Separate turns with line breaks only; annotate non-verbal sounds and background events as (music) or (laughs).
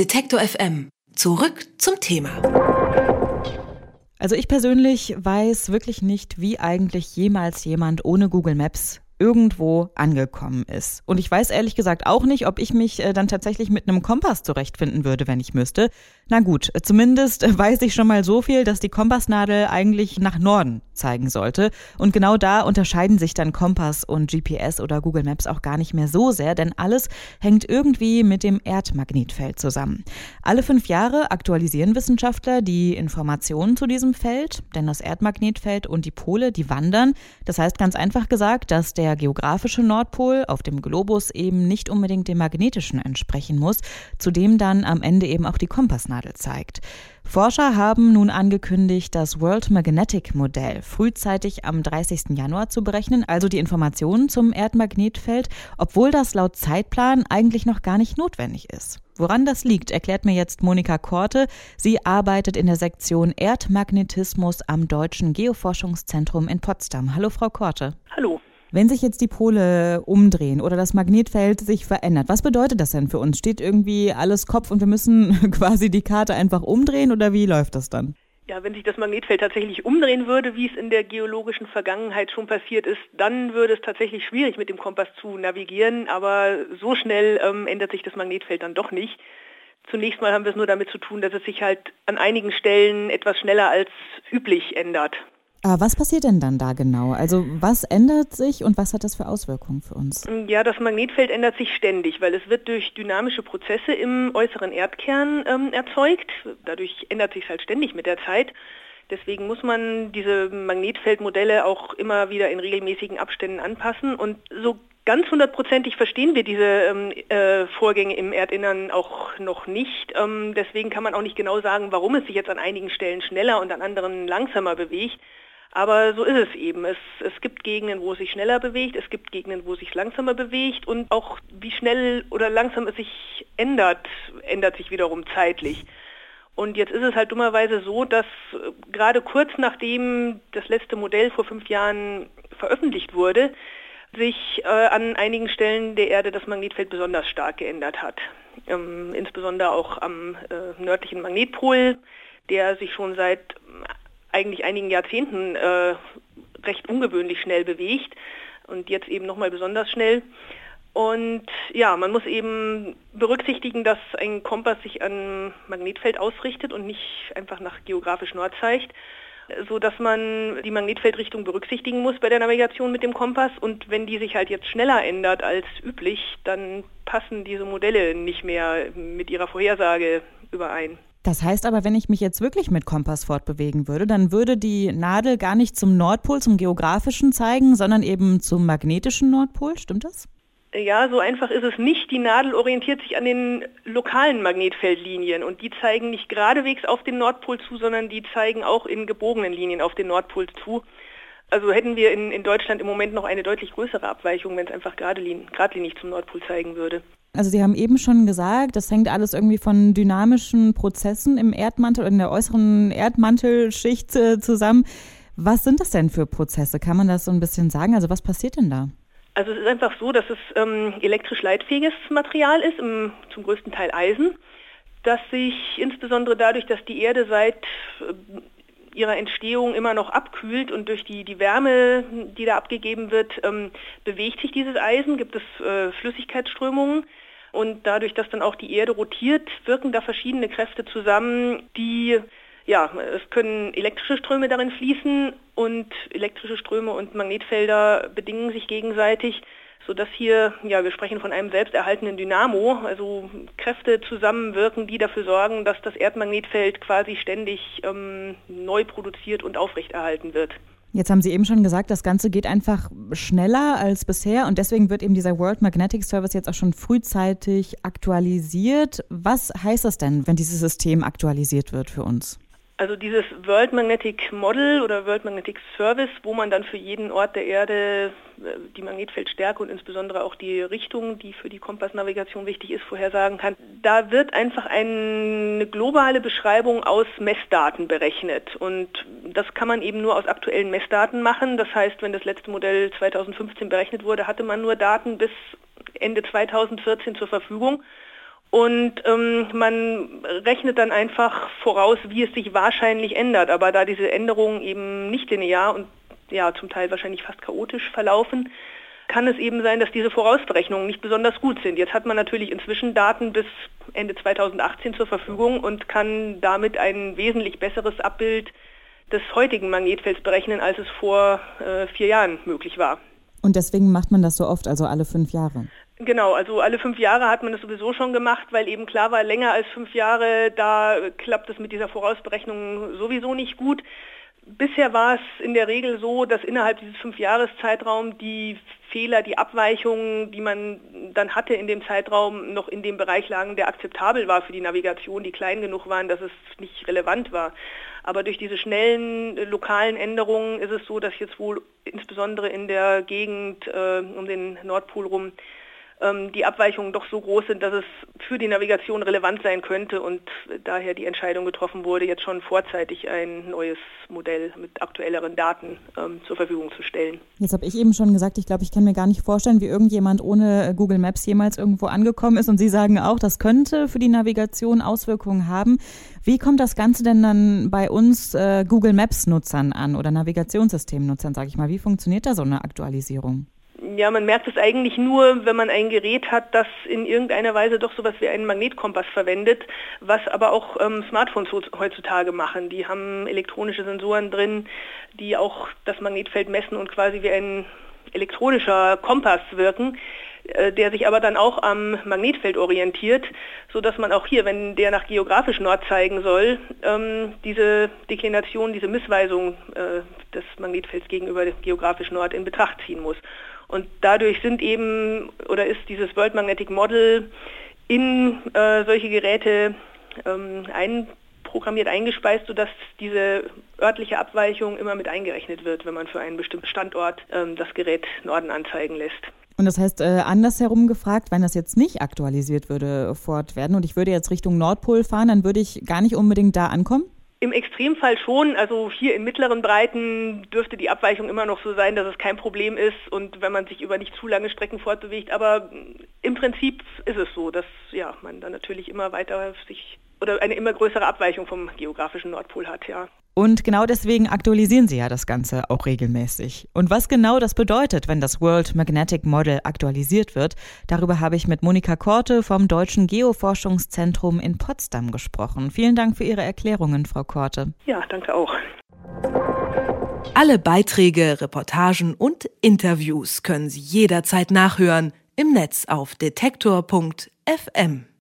Detektor FM. Zurück zum Thema.
Also ich persönlich weiß wirklich nicht, wie eigentlich jemals jemand ohne Google Maps irgendwo angekommen ist. Und ich weiß ehrlich gesagt auch nicht, ob ich mich äh, dann tatsächlich mit einem Kompass zurechtfinden würde, wenn ich müsste. Na gut, äh, zumindest äh, weiß ich schon mal so viel, dass die Kompassnadel eigentlich nach Norden zeigen sollte. Und genau da unterscheiden sich dann Kompass und GPS oder Google Maps auch gar nicht mehr so sehr, denn alles hängt irgendwie mit dem Erdmagnetfeld zusammen. Alle fünf Jahre aktualisieren Wissenschaftler die Informationen zu diesem Feld, denn das Erdmagnetfeld und die Pole, die wandern. Das heißt ganz einfach gesagt, dass der geografische Nordpol auf dem Globus eben nicht unbedingt dem magnetischen entsprechen muss, zu dem dann am Ende eben auch die Kompassnadel zeigt. Forscher haben nun angekündigt, das World Magnetic Modell frühzeitig am 30. Januar zu berechnen, also die Informationen zum Erdmagnetfeld, obwohl das laut Zeitplan eigentlich noch gar nicht notwendig ist. Woran das liegt, erklärt mir jetzt Monika Korte. Sie arbeitet in der Sektion Erdmagnetismus am Deutschen Geoforschungszentrum in Potsdam. Hallo, Frau Korte.
Hallo.
Wenn sich jetzt die Pole umdrehen oder das Magnetfeld sich verändert, was bedeutet das denn für uns? Steht irgendwie alles Kopf und wir müssen (laughs) quasi die Karte einfach umdrehen oder wie läuft das dann?
Ja, wenn sich das Magnetfeld tatsächlich umdrehen würde, wie es in der geologischen Vergangenheit schon passiert ist, dann würde es tatsächlich schwierig mit dem Kompass zu navigieren, aber so schnell ähm, ändert sich das Magnetfeld dann doch nicht. Zunächst mal haben wir es nur damit zu tun, dass es sich halt an einigen Stellen etwas schneller als üblich ändert.
Aber was passiert denn dann da genau? Also was ändert sich und was hat das für Auswirkungen für uns?
Ja, das Magnetfeld ändert sich ständig, weil es wird durch dynamische Prozesse im äußeren Erdkern ähm, erzeugt. Dadurch ändert sich halt ständig mit der Zeit. Deswegen muss man diese Magnetfeldmodelle auch immer wieder in regelmäßigen Abständen anpassen. Und so ganz hundertprozentig verstehen wir diese ähm, äh, Vorgänge im Erdinnern auch noch nicht. Ähm, deswegen kann man auch nicht genau sagen, warum es sich jetzt an einigen Stellen schneller und an anderen langsamer bewegt. Aber so ist es eben. Es, es gibt Gegenden, wo es sich schneller bewegt, es gibt Gegenden, wo es sich langsamer bewegt und auch wie schnell oder langsam es sich ändert, ändert sich wiederum zeitlich. Und jetzt ist es halt dummerweise so, dass äh, gerade kurz nachdem das letzte Modell vor fünf Jahren veröffentlicht wurde, sich äh, an einigen Stellen der Erde das Magnetfeld besonders stark geändert hat. Ähm, insbesondere auch am äh, nördlichen Magnetpol, der sich schon seit eigentlich einigen Jahrzehnten äh, recht ungewöhnlich schnell bewegt und jetzt eben nochmal besonders schnell. Und ja, man muss eben berücksichtigen, dass ein Kompass sich an Magnetfeld ausrichtet und nicht einfach nach geografisch Nord zeigt, so dass man die Magnetfeldrichtung berücksichtigen muss bei der Navigation mit dem Kompass. Und wenn die sich halt jetzt schneller ändert als üblich, dann passen diese Modelle nicht mehr mit ihrer Vorhersage überein.
Das heißt aber, wenn ich mich jetzt wirklich mit Kompass fortbewegen würde, dann würde die Nadel gar nicht zum Nordpol, zum geografischen zeigen, sondern eben zum magnetischen Nordpol. Stimmt das?
Ja, so einfach ist es nicht. Die Nadel orientiert sich an den lokalen Magnetfeldlinien und die zeigen nicht geradewegs auf den Nordpol zu, sondern die zeigen auch in gebogenen Linien auf den Nordpol zu. Also hätten wir in, in Deutschland im Moment noch eine deutlich größere Abweichung, wenn es einfach geradlinig zum Nordpol zeigen würde.
Also Sie haben eben schon gesagt, das hängt alles irgendwie von dynamischen Prozessen im Erdmantel oder in der äußeren Erdmantelschicht äh, zusammen. Was sind das denn für Prozesse? Kann man das so ein bisschen sagen? Also was passiert denn da?
Also es ist einfach so, dass es ähm, elektrisch leitfähiges Material ist, im, zum größten Teil Eisen, das sich insbesondere dadurch, dass die Erde seit äh, ihrer Entstehung immer noch abkühlt und durch die, die Wärme, die da abgegeben wird, ähm, bewegt sich dieses Eisen, gibt es äh, Flüssigkeitsströmungen. Und dadurch, dass dann auch die Erde rotiert, wirken da verschiedene Kräfte zusammen, die, ja, es können elektrische Ströme darin fließen und elektrische Ströme und Magnetfelder bedingen sich gegenseitig, sodass hier, ja, wir sprechen von einem selbsterhaltenden Dynamo, also Kräfte zusammenwirken, die dafür sorgen, dass das Erdmagnetfeld quasi ständig ähm, neu produziert und aufrechterhalten wird.
Jetzt haben Sie eben schon gesagt, das Ganze geht einfach schneller als bisher und deswegen wird eben dieser World Magnetic Service jetzt auch schon frühzeitig aktualisiert. Was heißt das denn, wenn dieses System aktualisiert wird für uns?
Also dieses World Magnetic Model oder World Magnetic Service, wo man dann für jeden Ort der Erde äh, die Magnetfeldstärke und insbesondere auch die Richtung, die für die Kompassnavigation wichtig ist, vorhersagen kann. Da wird einfach eine globale Beschreibung aus Messdaten berechnet und das kann man eben nur aus aktuellen Messdaten machen. Das heißt, wenn das letzte Modell 2015 berechnet wurde, hatte man nur Daten bis Ende 2014 zur Verfügung. Und ähm, man rechnet dann einfach voraus, wie es sich wahrscheinlich ändert. Aber da diese Änderungen eben nicht linear und ja zum Teil wahrscheinlich fast chaotisch verlaufen, kann es eben sein, dass diese Vorausberechnungen nicht besonders gut sind. Jetzt hat man natürlich inzwischen Daten bis Ende 2018 zur Verfügung und kann damit ein wesentlich besseres Abbild des heutigen Magnetfelds berechnen, als es vor äh, vier Jahren möglich war.
Und deswegen macht man das so oft, also alle fünf Jahre?
Genau, also alle fünf Jahre hat man das sowieso schon gemacht, weil eben klar war, länger als fünf Jahre, da klappt es mit dieser Vorausberechnung sowieso nicht gut. Bisher war es in der Regel so, dass innerhalb dieses Fünfjahreszeitraums die Fehler, die Abweichungen, die man dann hatte in dem Zeitraum, noch in dem Bereich lagen, der akzeptabel war für die Navigation, die klein genug waren, dass es nicht relevant war. Aber durch diese schnellen lokalen Änderungen ist es so, dass jetzt wohl insbesondere in der Gegend äh, um den Nordpol rum die Abweichungen doch so groß sind, dass es für die Navigation relevant sein könnte und daher die Entscheidung getroffen wurde, jetzt schon vorzeitig ein neues Modell mit aktuelleren Daten ähm, zur Verfügung zu stellen.
Jetzt habe ich eben schon gesagt, ich glaube, ich kann mir gar nicht vorstellen, wie irgendjemand ohne Google Maps jemals irgendwo angekommen ist. Und Sie sagen auch, das könnte für die Navigation Auswirkungen haben. Wie kommt das Ganze denn dann bei uns äh, Google Maps-Nutzern an oder Navigationssystemnutzern, sage ich mal? Wie funktioniert da so eine Aktualisierung?
Ja, man merkt es eigentlich nur, wenn man ein Gerät hat, das in irgendeiner Weise doch sowas wie einen Magnetkompass verwendet, was aber auch ähm, Smartphones heutzutage machen. Die haben elektronische Sensoren drin, die auch das Magnetfeld messen und quasi wie ein elektronischer Kompass wirken äh, der sich aber dann auch am Magnetfeld orientiert, sodass man auch hier, wenn der nach geografisch Nord zeigen soll, ähm, diese Deklination, diese Missweisung äh, des Magnetfelds gegenüber geografisch Nord in Betracht ziehen muss. Und dadurch sind eben oder ist dieses World Magnetic Model in äh, solche Geräte ähm, einprogrammiert, eingespeist, sodass diese örtliche Abweichung immer mit eingerechnet wird, wenn man für einen bestimmten Standort ähm, das Gerät Norden anzeigen lässt.
Und das heißt, äh, andersherum gefragt, wenn das jetzt nicht aktualisiert würde fortwerden und ich würde jetzt Richtung Nordpol fahren, dann würde ich gar nicht unbedingt da ankommen?
Im Extremfall schon. Also hier in mittleren Breiten dürfte die Abweichung immer noch so sein, dass es kein Problem ist und wenn man sich über nicht zu lange Strecken fortbewegt. Aber im Prinzip ist es so, dass ja, man dann natürlich immer weiter sich oder eine immer größere Abweichung vom geografischen Nordpol hat, ja.
Und genau deswegen aktualisieren sie ja das Ganze auch regelmäßig. Und was genau das bedeutet, wenn das World Magnetic Model aktualisiert wird, darüber habe ich mit Monika Korte vom Deutschen Geoforschungszentrum in Potsdam gesprochen. Vielen Dank für Ihre Erklärungen, Frau Korte.
Ja, danke auch.
Alle Beiträge, Reportagen und Interviews können Sie jederzeit nachhören im Netz auf detektor.fm.